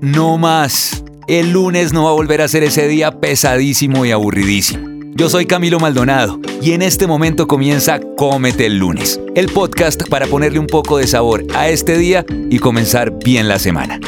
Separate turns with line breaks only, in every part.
No más. El lunes no va a volver a ser ese día pesadísimo y aburridísimo. Yo soy Camilo Maldonado y en este momento comienza Cómete el lunes, el podcast para ponerle un poco de sabor a este día y comenzar bien la semana.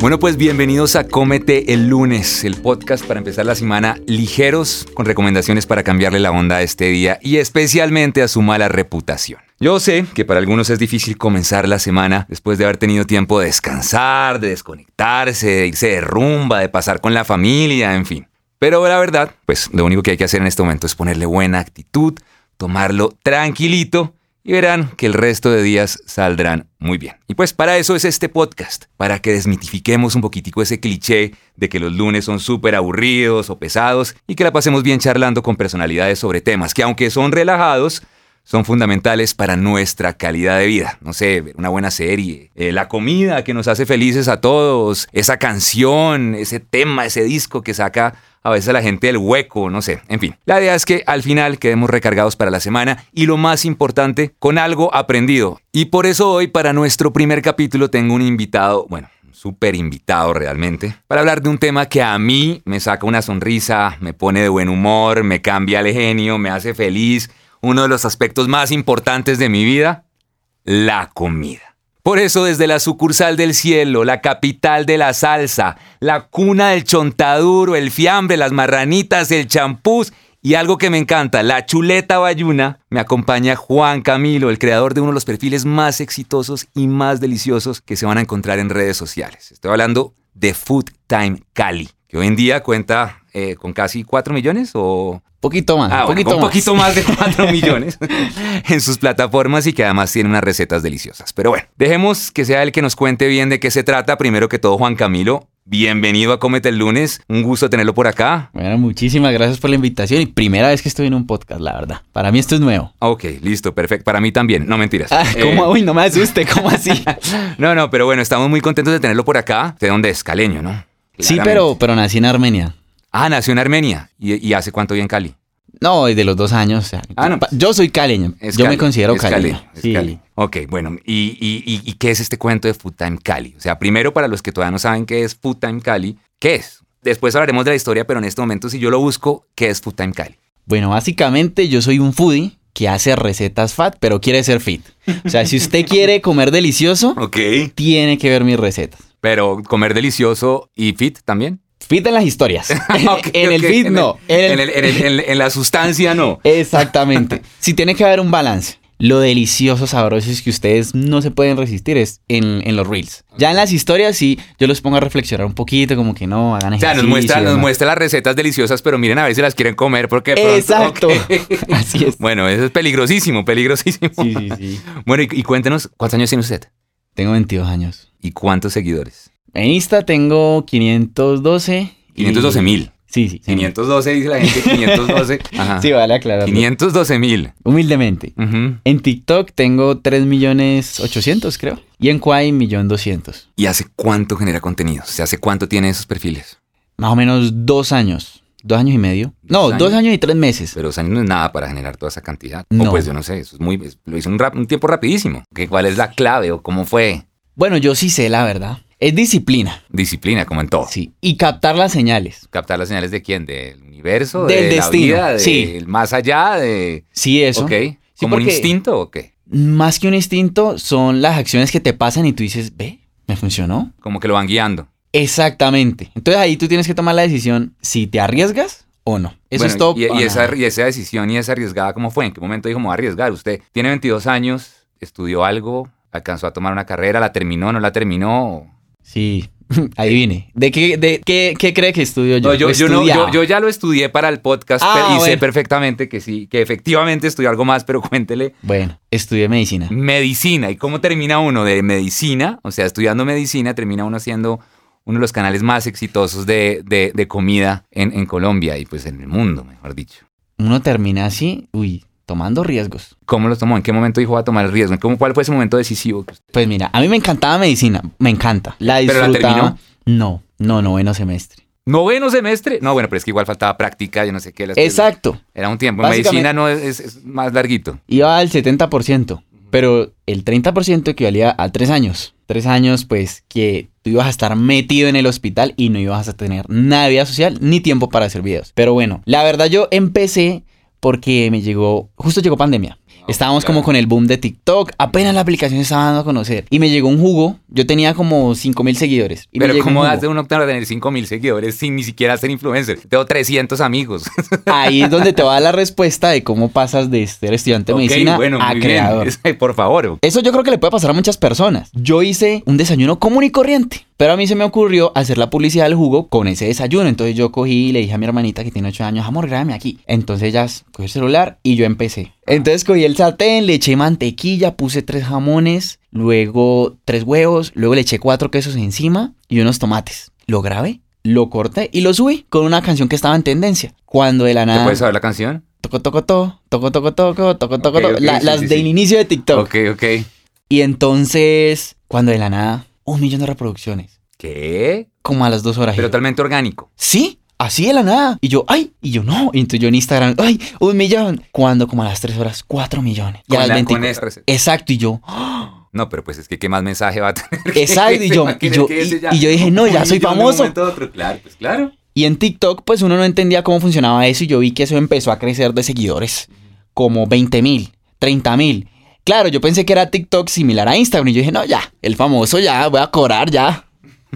Bueno, pues bienvenidos a Cómete el lunes, el podcast para empezar la semana ligeros, con recomendaciones para cambiarle la onda a este día y especialmente a su mala reputación. Yo sé que para algunos es difícil comenzar la semana después de haber tenido tiempo de descansar, de desconectarse, de irse de rumba, de pasar con la familia, en fin. Pero la verdad, pues lo único que hay que hacer en este momento es ponerle buena actitud, tomarlo tranquilito y verán que el resto de días saldrán muy bien. Y pues para eso es este podcast, para que desmitifiquemos un poquitico ese cliché de que los lunes son súper aburridos o pesados y que la pasemos bien charlando con personalidades sobre temas que aunque son relajados, son fundamentales para nuestra calidad de vida. No sé, una buena serie, eh, la comida que nos hace felices a todos, esa canción, ese tema, ese disco que saca a veces la gente del hueco, no sé, en fin. La idea es que al final quedemos recargados para la semana y lo más importante, con algo aprendido. Y por eso hoy para nuestro primer capítulo tengo un invitado, bueno, súper invitado realmente, para hablar de un tema que a mí me saca una sonrisa, me pone de buen humor, me cambia el genio, me hace feliz. Uno de los aspectos más importantes de mi vida, la comida. Por eso desde la sucursal del cielo, la capital de la salsa, la cuna del chontaduro, el fiambre, las marranitas, el champús y algo que me encanta, la chuleta bayuna, me acompaña Juan Camilo, el creador de uno de los perfiles más exitosos y más deliciosos que se van a encontrar en redes sociales. Estoy hablando de Food Time Cali, que hoy en día cuenta eh, con casi 4 millones o...
Poquito más,
Ah, bueno,
poquito
con
más.
poquito más de 4 millones en sus plataformas y que además tiene unas recetas deliciosas. Pero bueno, dejemos que sea él que nos cuente bien de qué se trata. Primero que todo, Juan Camilo, bienvenido a Cómete el lunes. Un gusto tenerlo por acá.
Bueno, muchísimas gracias por la invitación y primera vez que estoy en un podcast, la verdad. Para mí esto es nuevo.
Ok, listo, perfecto. Para mí también, no mentiras.
Ah, ¿cómo?
Eh,
Uy, no me asuste, ¿cómo así?
no, no, pero bueno, estamos muy contentos de tenerlo por acá. ¿De dónde es? Caleño, ¿no?
sí, pero, pero nací en Armenia.
Ah, nació en Armenia. ¿Y, y hace cuánto vive en Cali?
No, desde los dos años. o sea,
Ah, no.
pa- Yo soy caleño.
Es
yo
Cali,
me considero
es
caleño.
Cali, es
Sí.
Cali. Ok, bueno, ¿y, y, y- qué es este cuento de Food Time Cali? O sea, primero para los que todavía no saben qué es Food Time Cali, ¿qué es? Después hablaremos de la historia, pero en este momento si yo lo busco, ¿qué es Food Time Cali?
Bueno, básicamente yo soy un foodie que hace recetas fat, pero quiere ser fit. O sea, si usted quiere comer delicioso,
Ok.
tiene que ver mis recetas.
Pero comer delicioso y fit también.
Fit en las historias.
Ok,
en el
en
no.
En, el- en el- en- la sustancia no.
Exactamente. Si tiene que haber un balance. Lo deliciosos, sabrosos que ustedes no se pueden resistir es en, en los reels. Ya en las historias sí, yo los pongo a reflexionar un poquito, como que no, hagan
O sea,
ejercicio.
nos muestra, nos muestra las recetas deliciosas, pero miren a ver si las quieren comer porque... pronto-
Exacto. Así es.
Bueno, eso es peligrosísimo, peligrosísimo.
Sí, sí, sí.
Bueno, y, y cuéntenos, ¿cuántos años tiene usted?
Tengo 22 años.
¿Y cuántos seguidores?
En Insta tengo 512. y-
512 mil.
Sí, sí.
512 dice la gente, 512. Ajá.
Sí, vale aclarar.
512 mil.
Humildemente. En TikTok tengo 3 millones 800, creo. Y en Kwai, millón 200.
¿Y hace cuánto genera contenido? O sea, ¿hace cuánto tiene esos perfiles?
Más o menos dos años. Dos años y medio. No,
Dos
dos
años.
y tres meses.
Pero dos años no es nada para generar toda esa cantidad. O
No.
pues yo no sé, eso es muy, es- lo hizo un, rap- un tiempo rapidísimo. ¿Qué, ¿Cuál es la clave o cómo fue?
Bueno, yo sí sé la verdad. Es disciplina.
Disciplina, como en todo.
Sí. Y captar las señales.
Captar las señales de quién, del universo,
Del
de
destino,
la vida,
sí.
del más allá, de...
Sí, eso.
Ok,
Sí,
como un instinto o qué?
Más que un instinto, son las acciones que te pasan y tú dices, ve, me funcionó.
Como que lo van guiando.
Exactamente. Entonces ahí tú tienes que tomar la decisión si te arriesgas o no. Eso
Bueno,
es todo.
Y, esa, y esa decisión y esa arriesgada, ¿cómo fue? ¿En qué momento dijo, me voy a arriesgar? Usted tiene 22 años, estudió algo, alcanzó a tomar una carrera, la terminó, no la terminó.
Sí, adivine. ¿De qué, de, qué, qué cree que estudio yo?
No, yo,
¿O
yo, no, yo, ya lo estudié para el podcast
Ah,
y sé perfectamente que sí, que efectivamente estudió algo más, pero cuéntele.
Bueno, estudié medicina.
Medicina. ¿Y cómo termina uno de medicina? O sea, estudiando medicina, termina uno siendo uno de los canales más exitosos de, de- de comida en, en Colombia y pues en el mundo, mejor dicho.
Uno termina así, uy, tomando riesgos.
¿Cómo lo tomó? ¿En qué momento dijo va a tomar el riesgo? ¿Cómo, ¿Cuál fue ese momento decisivo?
Pues mira, a mí me encantaba medicina, me encanta. La
¿Pero la
disfrutaba.
terminó?
No, no, noveno semestre.
¿Noveno semestre? No, bueno, pero es que igual faltaba práctica, yo no sé qué. las-
Exacto.
Era un tiempo. En medicina no es, es- es más larguito.
Iba al 70%. Pero el 30% equivalía a tres años. Tres años, pues, que tú ibas a estar metido en el hospital y no ibas a tener nada de vida social ni tiempo para hacer videos. Pero bueno, la verdad yo empecé porque me llegó, justo llegó pandemia. Estábamos como con el boom de TikTok, apenas la aplicación se estaba dando a conocer. Y me llegó un jugo, yo tenía como 5 mil seguidores. Y
Pero ¿cómo das de un octavo a tener 5 mil seguidores sin ni siquiera ser influencer? Tengo 300 amigos.
Ahí es donde te va la respuesta de cómo pasas de ser estudiante de medicina
bueno,
a
bien.
creador.
Por favor.
Eso yo creo que le puede pasar a muchas personas. Yo hice un desayuno común y corriente, pero a mí se me ocurrió hacer la publicidad del jugo con ese desayuno. Entonces yo cogí y le dije a mi hermanita que tiene 8 años, amor, grábame aquí. Entonces ella cogió el celular y yo empecé. Entonces cogí el sartén, le eché mantequilla, puse tres jamones, luego tres huevos, luego le eché cuatro quesos encima y unos tomates. Lo grabé, lo corté y lo subí con una canción que estaba en tendencia. Cuando de la
¿Te
nada...
puedes saber la canción?
Toco, toco, to, toco, toco, toco, toco, toco, toco,
ok,
la-
sí,
las
sí,
del
sí.
inicio de TikTok.
Ok, ok.
Y entonces, cuando de la nada, un millón de reproducciones.
¿Qué?
Como a las dos horas.
Pero totalmente orgánico.
sí, así de la nada. Y yo, ay, y yo no. Y entonces yo en Instagram, ay, un millón. Cuando como a las tres horas, cuatro millones. Y a las
la-
20
con.
Exacto, y yo, ¡ah!
No, pero pues es que qué más mensaje va a tener.
exacto, y yo, y yo, y,
ya-
y yo dije, no, ya soy
de
famoso.
otro. Claro, pues claro.
Y en TikTok, pues uno no entendía cómo funcionaba eso y yo vi que eso empezó a crecer de seguidores. Como 20 mil, 30 mil. Claro, yo pensé que era TikTok similar a Instagram y yo dije, no, ya, el famoso ya, voy a cobrar ya.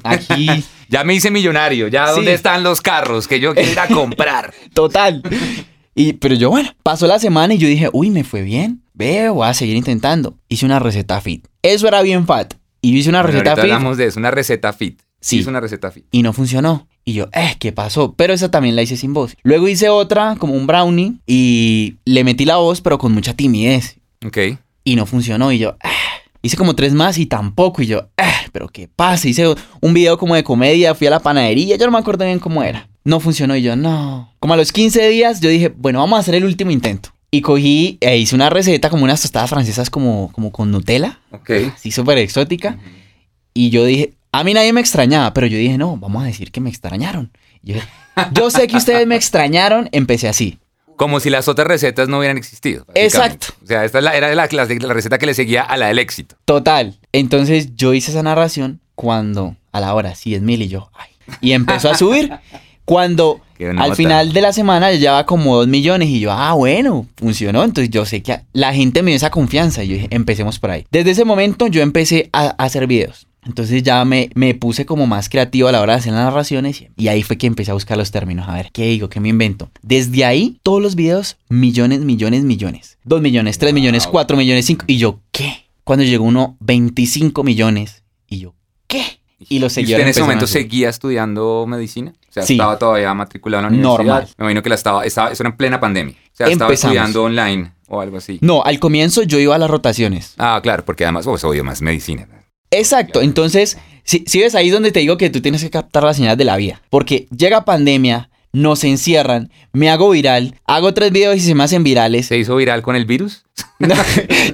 Aquí,
Ya me hice millonario. Ya, ¿dónde
Sí.
están los carros que yo quiero ir a comprar?
total. Y, pero yo, bueno, pasó la semana y yo dije, uy, me fue bien. Veo, voy a seguir intentando. Hice una receta fit. Eso era bien fat. Y yo hice una
Bueno,
receta fit
hablamos de eso. Una receta fit.
Sí.
Es una receta fit.
y no funcionó. Y yo, eh, ¿qué pasó? Pero esa también la hice sin voz. Luego hice otra, como un brownie, y le metí la voz, pero con mucha timidez.
Ok.
Y no funcionó. Y yo, ah. hice como tres más y tampoco. Y yo, ah, pero ¿qué pasa? Hice un video como de comedia, fui a la panadería, yo no me acuerdo bien cómo era. No funcionó y yo, no. Como a los 15 días, yo dije, bueno, vamos a hacer el último intento. Y cogí e hice una receta como unas tostadas francesas como, como con Nutella,
Ok.
así súper exótica. Y yo dije, a mí nadie me extrañaba, pero yo dije, no, vamos a decir que me extrañaron. Yo, yo sé que ustedes me extrañaron, empecé así.
Como si las otras recetas no hubieran existido.
Exacto.
O sea, esta era la, la- la receta que le seguía a la del éxito.
Total. Entonces yo hice esa narración cuando a la hora 100 mil y yo, ay. Y empezó a subir. Cuando al
nota.
final de la semana ya llevaba como 2 millones y yo, ah, bueno, funcionó. Entonces yo sé que la gente me dio esa confianza y yo dije, empecemos por ahí. Desde ese momento yo empecé a, a hacer videos. Entonces ya me, me puse como más creativo a la hora de hacer las narraciones y ahí fue que empecé a buscar los términos. A ver, ¿qué digo? ¿Qué me invento? Desde ahí, todos los videos, millones, millones, millones. 2 millones, 3 millones. 4 millones, 5. Y yo, ¿qué? Cuando llegó uno, 25 millones. Y yo, ¿qué? Y los
¿Y usted
seguidores
en ese momento seguía estudiando medicina? O sea,
Sí.
estaba todavía matriculado en la universidad.
Normal.
Me imagino que la estaba, estaba, eso era en plena pandemia. O sea, estaba estudiando online o algo así.
No, al comienzo yo iba a las rotaciones.
Ah, claro, porque además, pues, obvio, más medicina.
Exacto, entonces, si, si ves ahí es donde te digo que tú tienes que captar las señales de la vida. Porque llega pandemia, nos encierran, me hago viral, hago tres videos y se me hacen virales.
¿Se hizo viral con el virus?
No,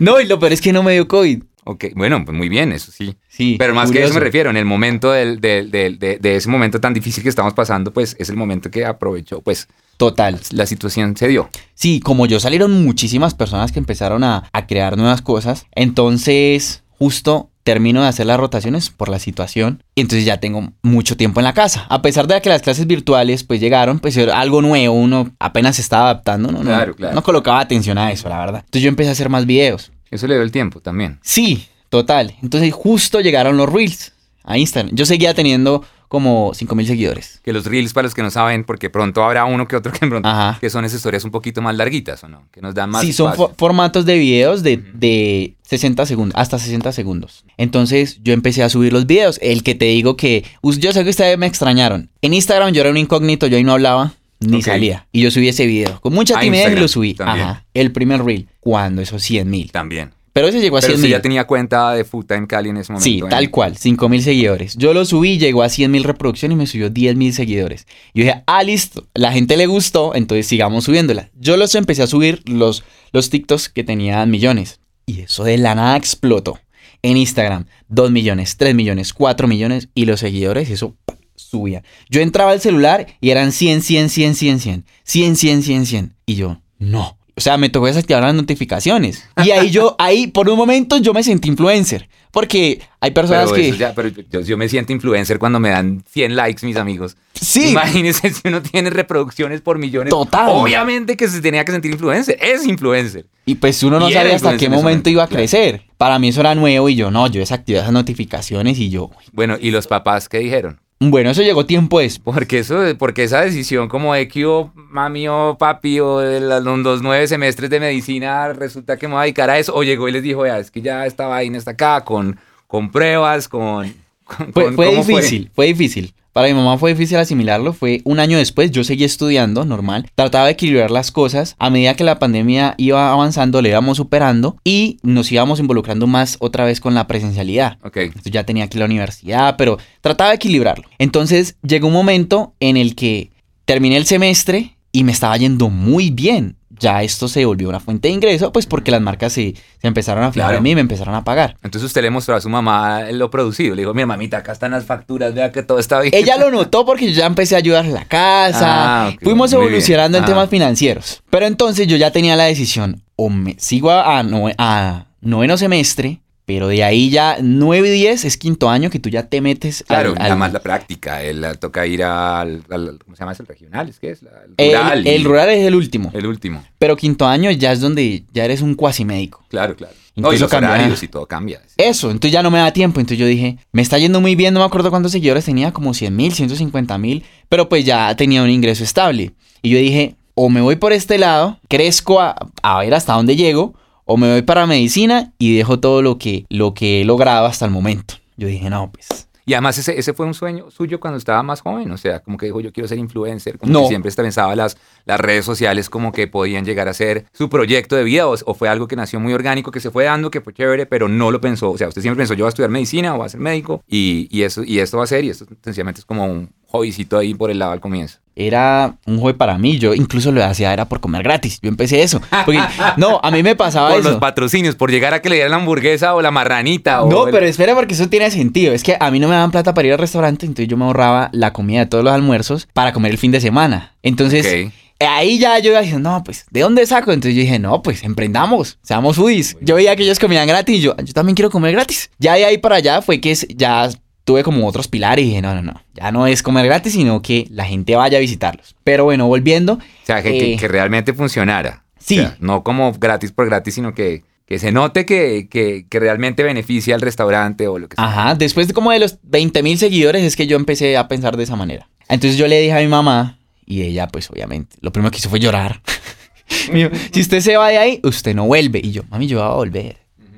no, y lo peor es que no me dio COVID.
Ok, bueno, pues muy bien, eso sí.
Sí.
Pero más que eso me refiero, en el momento del, del- del- de, de ese momento tan difícil que estamos pasando, pues es el momento que aprovechó, pues
Total.
la situación se dio.
Sí, como yo salieron muchísimas personas que empezaron a, a crear nuevas cosas. Entonces, justo termino de hacer las rotaciones por la situación. Y entonces ya tengo mucho tiempo en la casa. A pesar de que las clases virtuales pues llegaron, pues era algo nuevo. Uno apenas se estaba adaptando. No, No-
Claro, claro.
no colocaba atención a eso, la verdad. Entonces yo empecé a hacer más videos.
Eso le dio el tiempo también.
Sí, total. Entonces justo llegaron los reels a Instagram. Yo seguía teniendo como 5 mil seguidores.
Que los reels, para los que no saben, porque pronto habrá uno que otro que pronto,
Ajá.
que son esas historias un poquito más larguitas, ¿o no? Que nos dan más
Sí, son fo- formatos de videos de, de 60 segundos, hasta 60 segundos. Entonces yo empecé a subir los videos. El que te digo que, yo sé que ustedes me extrañaron. En Instagram yo era un incógnito, yo ahí no hablaba ni salía. Y yo subí ese video. Con mucha timidez lo subí.
también.
Ajá. El primer reel. Cuando eso 100 mil.
También.
Pero ese llegó a
Pero
100
usted
mil.
ya tenía cuenta de Futa en Cali en ese momento.
Sí,
¿eh?
tal cual, 5 mil seguidores. Yo lo subí, llegó a 100 mil reproducciones y me subió 10 mil seguidores. Yo dije, ah, listo, la gente le gustó, entonces sigamos subiéndola. Yo los empecé a subir los, los TikToks que tenían millones. Y eso de la nada explotó. En Instagram, 2 millones, 3 millones, 4 millones y los seguidores, eso subía. Yo entraba al celular y eran 100, 100, 100, 100, 100, 100, 100, 100. Y yo, no. O sea, me tocó desactivar las notificaciones. Y ahí yo, ahí por un momento yo me sentí influencer. Porque hay personas
Pero,
que...
ya- pero yo, yo me siento influencer cuando me dan 100 likes mis amigos.
Sí.
Imagínense si uno tiene reproducciones por millones.
Total.
Obviamente que se tenía que sentir influencer. Es influencer.
Y pues uno no
Y
sabía hasta qué momento
momento,
iba a
claro.
crecer. Para mí eso era nuevo y yo no, yo desactivé esas notificaciones y yo...
Bueno, ¿y los papás qué dijeron?
Bueno, eso llegó tiempo después.
Porque eso, porque esa decisión como de que mami o papi o de los nueve semestres de medicina resulta que me voy a dedicar a eso, o llegó y les dijo, ya, es que ya esta vaina está acá con, con pruebas, con... con-
Fue,
con-
fue
¿cómo
difícil, fue? difícil. Para mi mamá fue difícil asimilarlo. Fue un año después, yo seguí estudiando, normal. Trataba de equilibrar las cosas. A medida que la pandemia iba avanzando, le íbamos superando y nos íbamos involucrando más otra vez con la presencialidad.
Ok,
Entonces ya tenía que ir a la universidad, pero trataba de equilibrarlo. Entonces llegó un momento en el que terminé el semestre y me estaba yendo muy bien. Ya esto se volvió una fuente de ingreso, pues porque las marcas se, se empezaron a fijar
Claro.
en mí y me empezaron a pagar.
entonces usted le mostró a su mamá lo producido. Le dijo, mira mamita, acá están las facturas, vea que todo está bien.
Ella lo notó porque yo ya empecé a ayudar en la casa.
Ah,
Fuimos
muy
evolucionando en
Ah.
temas financieros. Pero entonces yo ya tenía la decisión, o me sigo a, a noveno semestre, pero de ahí ya 9 y 10 es quinto año que tú ya te metes
Claro,
al-
nada más la práctica. Él la toca ir al, al- ¿Cómo se llama eso? ¿El regional? ¿Es que es? La- El rural.
el
y-
rural es el último.
El último.
Pero quinto año ya es donde ya eres un cuasi médico.
Claro, claro. No, y los
cambia-
horarios y todo cambia.
Eso, entonces ya no me da tiempo. Entonces yo dije, me está yendo muy bien, no me acuerdo cuántos seguidores tenía, como 100 mil, 150 mil, pero pues ya tenía un ingreso estable. Y yo dije, o me voy por este lado, crezco a, a ver hasta dónde llego, o me voy para medicina y dejo todo lo que, lo que he logrado hasta el momento. Yo dije, no, pues...
Y además ese, ese fue un sueño suyo cuando estaba más joven, o sea, como que dijo yo quiero ser influencer, como
No.
que siempre pensaba las, las redes sociales como que podían llegar a ser su proyecto de vida o, o fue algo que nació muy orgánico, que se fue dando, que fue chévere, pero no lo pensó, o sea, usted siempre pensó yo voy a estudiar medicina o voy a ser médico y, y, eso, y esto va a ser y esto sencillamente es como un hobbycito ahí por el lado al comienzo.
Era un hobby para mí, yo incluso lo hacía era por comer gratis, yo empecé eso. Porque, no, a mí me pasaba
Por
eso.
los patrocinios, por llegar a que le dieran la hamburguesa o la marranita. o
No,
el-
pero espera porque eso tiene sentido. Es que a mí no me daban plata para ir al restaurante, entonces yo me ahorraba la comida de todos los almuerzos para comer el fin de semana. Entonces, ahí ya yo iba diciendo, no, pues, ¿de dónde saco? Entonces yo dije, no, pues, emprendamos, seamos foodies. Yo veía que ellos comían gratis y yo, yo también quiero comer gratis. Ya de ahí para allá fue que ya tuve como otros pilares y dije, no, no, no, ya no es comer gratis, sino que la gente vaya a visitarlos. Pero bueno, volviendo,
O sea, que,
Eh,
que realmente funcionara.
sí.
O sea, no como gratis por gratis, sino que, que se note que, que- que realmente beneficia al restaurante o lo que sea.
Ajá, después de como de los 20 mil seguidores es que yo empecé a pensar de esa manera. Entonces yo le dije a mi mamá y ella pues obviamente lo primero que hizo fue llorar. Dijo, si usted se va de ahí, usted no vuelve. Y yo, mami, yo voy a volver.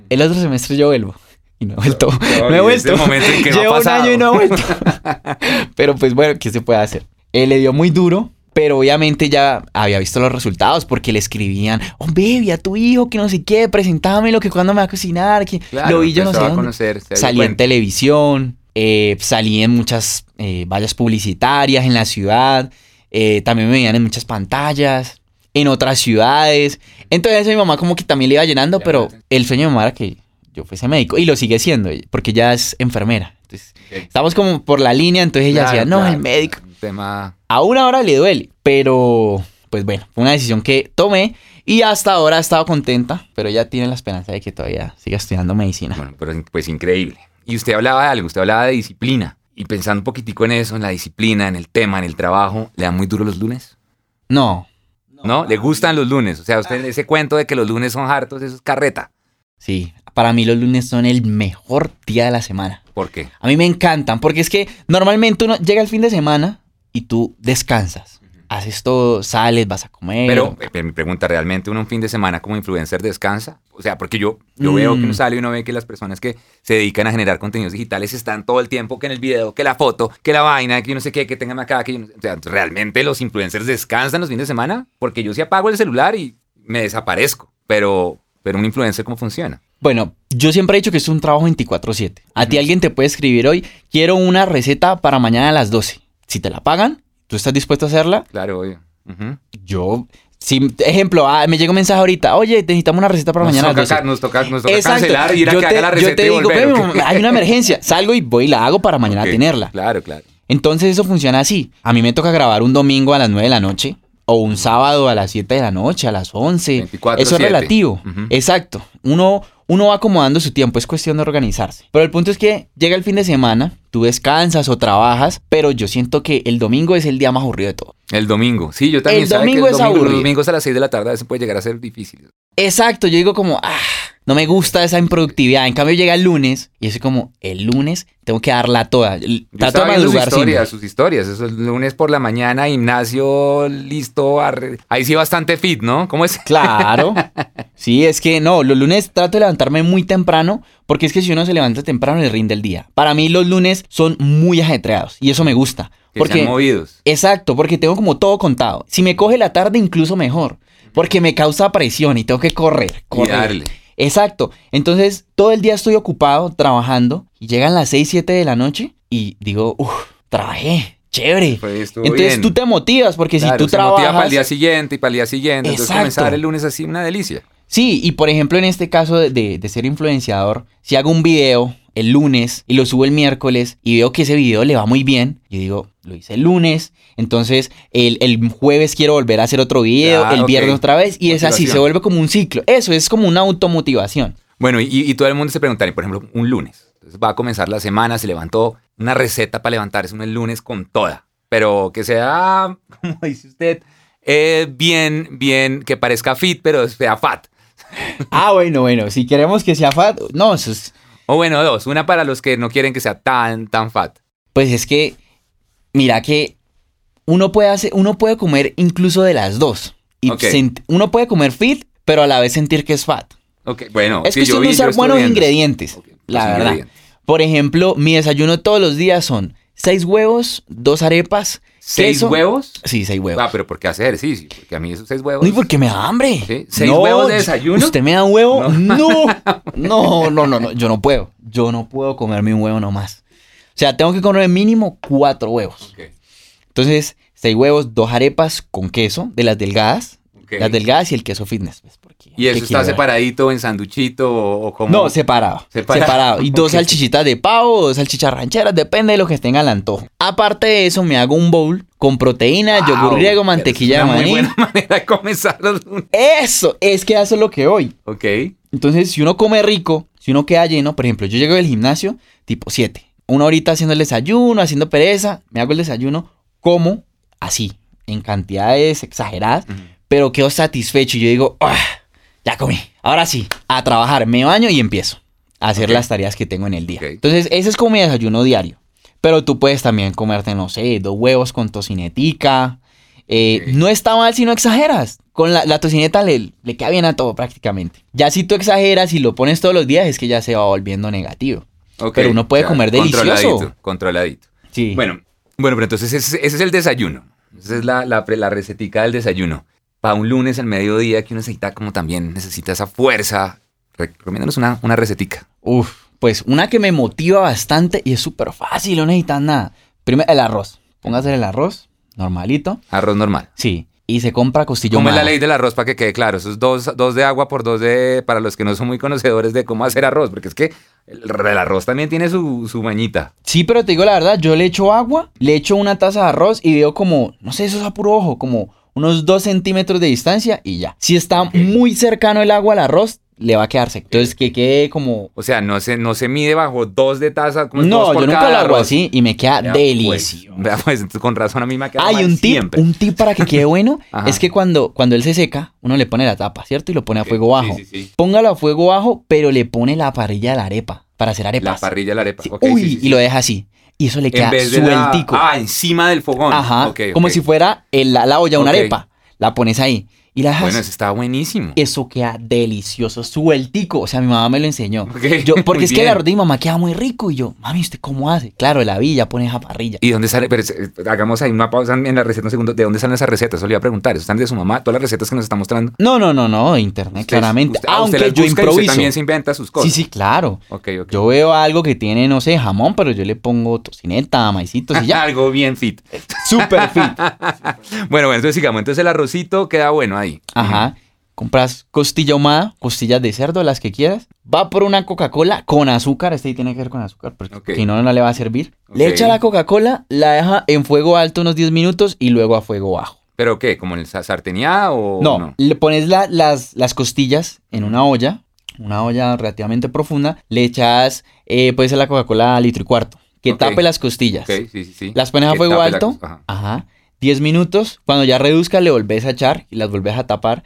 El otro semestre yo vuelvo. Y no he vuelto.
No,
No, he vuelto.
en que no ha
Llevo un año y no he vuelto. pero pues bueno, ¿qué se puede hacer? Él le dio muy duro. Pero obviamente ya había visto los resultados porque le escribían, oh, baby, a tu hijo, que no sé qué, presentámelo, que cuándo me va a cocinar, que
Claro,
lo vi yo no sé dónde".
conocer,
Salí en televisión, eh, salí en muchas eh, vallas publicitarias en la ciudad, eh, también me veían en muchas pantallas, en otras ciudades. Entonces mi mamá como que también le iba llenando, pero el sueño de mi mamá era que yo fuese médico y lo sigue siendo, porque ella es enfermera. Entonces, estamos como por la línea, entonces ella
Claro,
decía, no,
claro,
el médico.
Un tema...
Aún ahora le duele, pero pues bueno, fue una decisión que tomé y hasta ahora he estado contenta, pero ella tiene la esperanza de que todavía siga estudiando medicina.
Bueno, pero pues increíble. Y usted hablaba de algo, usted hablaba de disciplina. Y pensando un poquitico en eso, en la disciplina, en el tema, en el trabajo, ¿le dan muy duro los lunes?
No,
¿No? ¿Le gustan los lunes? O sea, usted ese cuento de que los lunes son hartos, eso es carreta.
Sí, para mí los lunes son el mejor día de la semana.
¿Por qué?
A mí me encantan, porque es que normalmente uno llega el fin de semana y tú descansas. Haces todo, sales, vas a comer.
Pero eh, mi pregunta, ¿realmente uno un fin de semana como influencer descansa? O sea, porque yo, yo
Mm.
veo que uno sale y uno ve que las personas que se dedican a generar contenidos digitales están todo el tiempo que en el video, que la foto, que la vaina, que yo no sé qué, que tengan acá, que yo no sé- O sea, ¿realmente los influencers descansan los fines de semana? Porque yo sí apago el celular y me desaparezco. Pero, pero un influencer, ¿cómo funciona?
Bueno, yo siempre he dicho que es un trabajo 24/7. A ti alguien te puede escribir hoy, quiero una receta para mañana a las 12. Si te la pagan, tú estás dispuesto a hacerla,
Claro, obvio.
Yo... Si, ejemplo, ah, me llega un mensaje ahorita, oye, necesitamos una receta para
Nos
mañana a las 12.
ca- nos toca, nos toca cancelar y ir a
yo
que
te,
haga la
yo
receta
te
y
digo,
volver,
"Pero,
¿o qué?
hay una emergencia, salgo y voy y la hago para mañana tenerla.
Claro, claro.
Entonces eso funciona así. A mí me toca grabar un domingo a las 9 de la noche. O un sábado a las 7 de la noche, a las 11.
24,
Eso es
7.
relativo. Exacto. Uno, uno va acomodando su tiempo, es cuestión de organizarse. Pero el punto es que llega el fin de semana, tú descansas o trabajas, pero yo siento que el domingo es el día más aburrido de todo.
El domingo. Sí, yo también
El
sabe que
domingo es aburrido.
Los domingos a las 6 de la tarde a veces puede llegar a ser difícil.
Exacto, yo digo como, ah, no me gusta esa improductividad. En cambio llega el lunes y es como, el lunes tengo que darla toda. Trato de
sus
madrugar siempre.
historias, sus historias. Eso es lunes por la mañana, gimnasio, listo. arre- Ahí sí bastante fit, ¿no? ¿Cómo es?
Claro. Sí, es que no, los lunes trato de levantarme muy temprano, porque es que si uno se levanta temprano le rinde el día. Para mí los lunes son muy ajetreados y eso me gusta.
Que
Porque,
sean movidos.
exacto, porque tengo como todo contado. Si me coge la tarde, incluso mejor, porque me causa presión y tengo que correr,
Y
correr.
darle.
Exacto. Entonces, todo el día estoy ocupado trabajando y llegan las 6, 7 de la noche y digo, uff, trabajé, chévere. Entonces
bien.
tú te motivas porque
Claro,
si tú
se motiva
trabajas...
para el día siguiente y para el día siguiente. Entonces comenzar el lunes así, una delicia.
Sí, y por ejemplo en este caso de, de- de ser influenciador, si hago un video el lunes y lo subo el miércoles y veo que ese video le va muy bien, yo digo, lo hice el lunes, entonces el, el jueves quiero volver a hacer otro video,
Ah,
el viernes otra vez, y es así, se vuelve como un ciclo. Eso es como una automotivación.
Bueno, y, y todo el mundo se preguntaría, por ejemplo, un lunes. Entonces va a comenzar la semana, se levantó una receta para levantarse un el lunes con toda. Pero que sea, como dice usted, eh, bien, bien, que parezca fit, pero sea fat.
Ah, bueno, bueno, si queremos que sea fat, no, eso es,
O bueno, dos. Una para los que no quieren que sea tan, tan fat.
pues es que, mira que uno puede hacer, uno puede comer incluso de las dos. Y uno puede comer fit, pero a la vez sentir que es fat.
Ok, bueno.
Es
sí,
cuestión
yo vi,
usar buenos
viendo.
ingredientes,
Ok,
la verdad.
ingredientes.
Por ejemplo, mi desayuno todos los días son seis huevos, dos arepas,
¿Seis
queso-
huevos?
Sí, seis huevos.
Ah, pero ¿por qué hace ejercicio? Porque a mí esos seis huevos.
No, y porque me da hambre.
¿Sí? ¿Seis huevos de desayuno?
¿Usted me da un huevo? No. No, no, no, no. Yo no puedo. Yo no puedo comerme un huevo nomás. O sea, tengo que comer mínimo cuatro huevos. Entonces, seis huevos, dos arepas con queso, de las delgadas. Las delgadas y el queso fitness. pues, porque,
¿Y
¿qué
eso está
quiero
separadito en sanduchito o, o como?
No, separado.
Separado.
Separado. Y dos
Ok.
salchichitas de pavo, dos salchichas rancheras, depende de lo que tenga al antojo. Aparte de eso, me hago un bowl con proteína,
Wow,
yogur griego, mantequilla de maní.
muy buena manera de comenzar los lunes.
Eso, es que eso es lo que hoy.
Ok.
Entonces, si uno come rico, si uno queda lleno, por ejemplo, yo llego del gimnasio tipo 7. Una horita haciendo el desayuno, haciendo pereza, me hago el desayuno, como así, en cantidades exageradas, pero quedo satisfecho y yo digo, "Ah, ya comí, ahora sí, a trabajar, me baño y empiezo a hacer las tareas que tengo en el día. Entonces, ese es como mi desayuno diario. Pero tú puedes también comerte, no sé, dos huevos con tocinetica. Eh. No está mal si no exageras. Con la, la tocineta le, le queda bien a todo prácticamente. Ya si tú exageras y lo pones todos los días es que ya se va volviendo negativo. Pero uno puede comer delicioso.
Controladito, controladito.
Sí.
Bueno, bueno, pero entonces ese, ese es el desayuno. Esa es la, la, la recetica del desayuno. Para un lunes al mediodía que uno necesita como también necesita esa fuerza. Recomiéndanos una, una recetica.
Uf, pues una que me motiva bastante y es súper fácil, no necesitas nada. Primero, el arroz. Póngase el arroz, normalito.
Arroz normal.
Sí. Y se compra costillo
¿Cómo es la ley del arroz para que quede claro? Eso es dos, dos de agua por dos de... Para los que no son muy conocedores de cómo hacer arroz. Porque es que el, el arroz también tiene su, su mañita.
Sí, pero te digo la verdad, yo le echo agua, le echo una taza de arroz y veo como, no sé, eso es a puro ojo, como unos dos centímetros de distancia y ya. Si está muy cercano el agua al arroz, le va a quedar seco. Entonces que quede como...
O sea, no se, no se mide bajo dos de taza. como
No,
por
yo nunca lo hago así y me queda
Vea,
delicioso.
Pues, pues, con razón a mí me ha quedado
Hay un tip,
siempre.
un tip para que quede bueno, es que cuando, cuando él se seca, uno le pone la tapa, ¿cierto? Y lo pone a fuego bajo.
sí, sí, sí.
Póngalo a fuego bajo, pero le pone la parrilla de la arepa para hacer arepas.
La parrilla de la arepa.
Sí,
ok,
Uy, y lo deja así. Y eso le queda
la-
sueltico.
Ah, encima del fogón.
Ajá, como si fuera el- la, la olla, una arepa. La pones ahí y la dejas.
Bueno, eso está buenísimo.
Eso queda delicioso, sueltico. O sea, mi mamá me lo enseñó. Yo, porque es que el arroz de mi mamá queda muy rico. Y yo, mami, ¿usted cómo hace? Claro, la vi, ya pones a parrilla.
¿Y dónde sale? Pero, eh, hagamos ahí una pausa en la receta un segundo. ¿De dónde salen esas recetas? Eso le iba a preguntar. ¿Eso están de su mamá? Todas las recetas que nos está mostrando.
No, no, no, no, de internet,
Usted-
claramente.
usted- ah, usted
Aunque
las
yo
usted
improviso.
también se inventa sus cosas.
Sí, sí, claro.
Ok, ok.
Yo veo algo que tiene, no sé, jamón, pero yo le pongo tocineta, maicitos y ya.
Algo bien fit.
Súper fit.
Bueno, bueno, entonces sigamos. Entonces el arrocito queda bueno ahí.
Ajá. Compras costilla ahumada, costillas de cerdo, las que quieras. Va por una Coca-Cola con azúcar. Este ahí tiene que ver con azúcar, porque
Ok.
si no, no le va a servir. Le echa la Coca-Cola, la deja en fuego alto unos 10 minutos y luego a fuego bajo.
¿Pero qué? ¿Como en el sa- sarteneada o
No, le pones la- las, las costillas en una olla, una olla relativamente profunda, le echas, eh, puede ser la Coca-Cola litro y cuarto, que tape las costillas.
Ok, sí, sí, sí.
Las pones a
Que
fuego
la
alto,
ajá,
10 minutos, cuando ya reduzca le volvés a echar y las volvés a tapar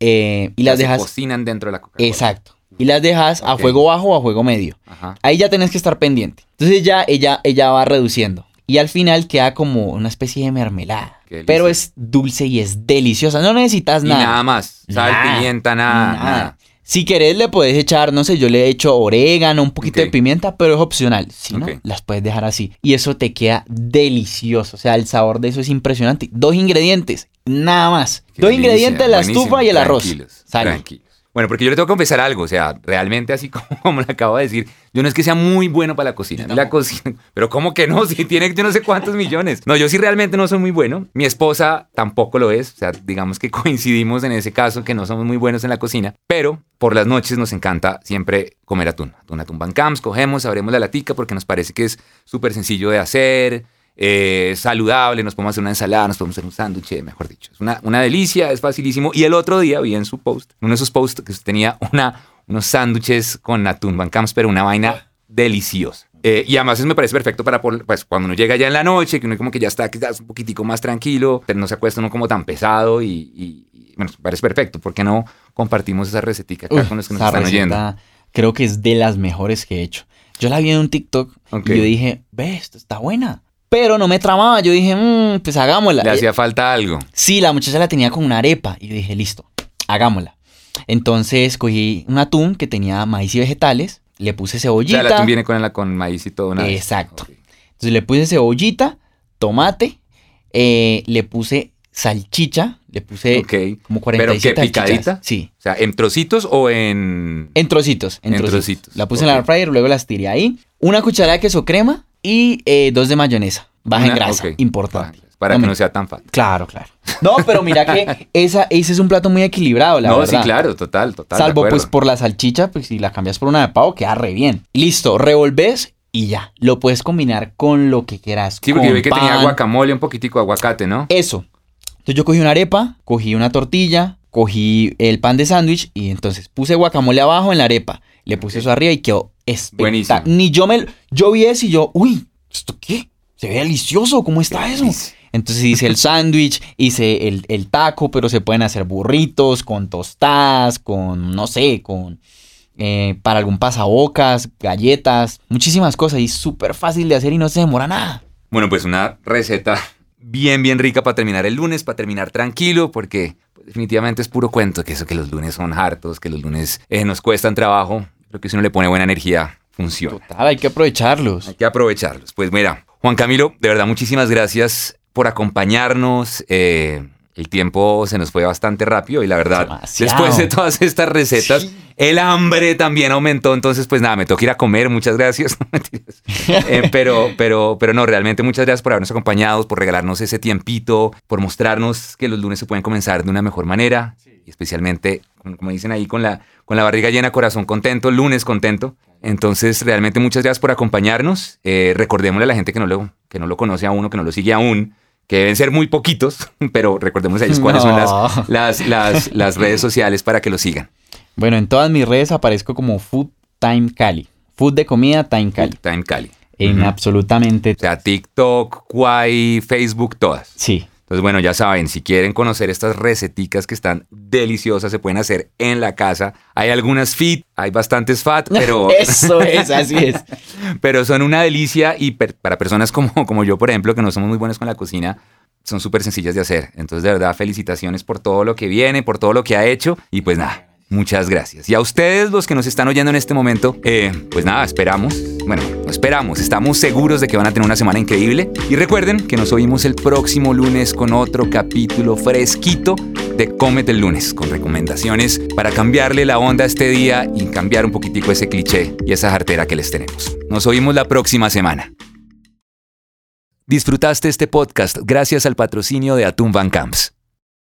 eh, y las
se
dejas,
cocinan dentro de la Coca-Cola.
exacto, y las dejas a fuego bajo o a fuego medio.
Ajá.
Ahí ya tenés que estar pendiente. Entonces ya ella, ella va reduciendo. Y al final queda como una especie de mermelada. Pero es dulce y es deliciosa. No necesitas
Y
nada.
nada más. Sal,
Nada.
pimienta, nada.
Nada.
nada.
Si querés le puedes echar, no sé, yo le he hecho orégano, un poquito de pimienta, pero es opcional. Si no, las puedes dejar así. Y eso te queda delicioso. O sea, el sabor de eso es impresionante. Dos ingredientes, nada más.
Qué
Dos
delicia,
ingredientes, la estufa y el arroz.
Tranquilos,
Sale.
tranquilos. Bueno, porque yo le tengo que confesar algo, o sea, realmente así como, como le acabo de decir, yo no es que sea muy bueno para la cocina, la cocina, pero ¿cómo que no? Si tiene yo no sé cuántos millones. No, yo sí realmente no soy muy bueno, mi esposa tampoco lo es, o sea, digamos que coincidimos en ese caso que no somos muy buenos en la cocina, pero por las noches nos encanta siempre comer atún, atún, atún bancams, cogemos, abrimos la latica porque nos parece que es súper sencillo de hacer, eh, saludable, nos podemos hacer una ensalada, nos podemos hacer un sándwich, mejor dicho. Es una, una delicia, es facilísimo. Y el otro día vi en su post, uno de esos posts que tenía una, unos sándwiches con atún bancams, pero una vaina deliciosa. Eh, y además eso me parece perfecto para por- pues, cuando uno llega ya en la noche, que uno como que ya está quizás un poquitico más tranquilo, pero no se acuesta uno como tan pesado y, y- y, bueno, me parece perfecto. ¿Por qué no compartimos esa recetica acá
Uf,
con los que nos están oyendo?
Creo que es de las mejores que he hecho. Yo la vi en un TikTok
Ok.
y yo dije, ve, esto está buena. Pero no me tramaba. Yo dije, "Mm, pues hagámosla.
Le hacía falta algo.
Sí, la muchacha la tenía con una arepa. Y yo dije, listo, hagámosla. Entonces cogí un atún que tenía maíz y vegetales. Le puse
O sea,
cebollita.
el atún viene con, la, con maíz y todo. una.
Exacto. Entonces le puse cebollita, tomate, eh, le puse salchicha, le puse como
¿Pero
47
qué, picadita?
Sí,
O sea, ¿en trocitos o en...?
en trocitos, en,
En
trocitos.
trocitos,
La puse en la air fryer, luego las tiré ahí. Una cucharada de queso crema y eh, dos de mayonesa. Baja en grasa, importante.
Para
No
que no sea tan fácil.
Claro, claro. No, pero mira que esa, ese es un plato muy equilibrado, la
no,
verdad.
sí, claro, total, total.
Salvo pues por la salchicha, pues si la cambias por una de pavo, queda re bien. Listo, revolves y ya. Lo puedes combinar con lo que quieras.
Sí, porque yo vi que tenía guacamole, un poquitico de aguacate, ¿no?
Eso. Entonces yo cogí una arepa, cogí una tortilla, cogí el pan de sándwich y entonces puse guacamole abajo en la arepa. Le puse eso arriba y quedó espectacular.
Buenísimo.
Ni yo me... Yo vi eso y yo, uy, ¿esto qué? Se ve delicioso, ¿cómo está eso?
Delicia.
Entonces hice el sándwich, hice el, el taco, pero se pueden hacer burritos con tostadas, con, no sé, con... eh, para algún pasabocas, galletas, muchísimas cosas y súper fácil de hacer y no se demora nada.
Bueno, pues una receta bien, bien rica para terminar el lunes, para terminar tranquilo, porque pues, definitivamente es puro cuento, que eso que los lunes son hartos, que los lunes eh, nos cuestan trabajo. Creo que si uno le pone buena energía, funciona.
Total, hay que aprovecharlos.
Hay que aprovecharlos. Pues mira, Juan Camilo, de verdad, muchísimas gracias por acompañarnos. Eh, el tiempo se nos fue bastante rápido y la verdad,
Demasiado.
después de todas estas recetas,
Sí.
el hambre también aumentó. Entonces, pues nada, me tengo que ir a comer. Muchas gracias. Eh, pero, pero, pero no, realmente muchas gracias por habernos acompañado, por regalarnos ese tiempito, por mostrarnos que los lunes se pueden comenzar de una mejor manera. Y especialmente, como, como dicen ahí, con la, con la barriga llena, corazón contento, lunes contento. Entonces, realmente muchas gracias por acompañarnos. Eh, recordémosle a la gente que no, lo, que no lo conoce a uno, que no lo sigue aún, que deben ser muy poquitos, pero recordemos a ellos cuáles son las, las, las, las redes sociales para que lo sigan.
Bueno, en todas mis redes aparezco como Food Time Cali. Food de comida Time Cali.
Time Cali.
En
Ujú.
absolutamente...
O sea, TikTok, Kwai, Facebook, todas.
Sí.
Entonces, bueno, ya saben, si quieren conocer estas receticas que están deliciosas, se pueden hacer en la casa. Hay algunas fit, hay bastantes fat, pero,
Eso es, así es.
pero son una delicia y per- para personas como, como yo, por ejemplo, que no somos muy buenos con la cocina, son súper sencillas de hacer. Entonces, de verdad, felicitaciones por todo lo que viene, por todo lo que ha hecho y pues nada. Muchas gracias. Y a ustedes, los que nos están oyendo en este momento, eh, pues nada, esperamos, bueno, no esperamos, estamos seguros de que van a tener una semana increíble. Y recuerden que nos oímos el próximo lunes con otro capítulo fresquito de Cómete el lunes, con recomendaciones para cambiarle la onda a este día y cambiar un poquitico ese cliché y esa jartera que les tenemos. Nos oímos la próxima semana. Disfrutaste este podcast gracias al patrocinio de Atún Van Camps.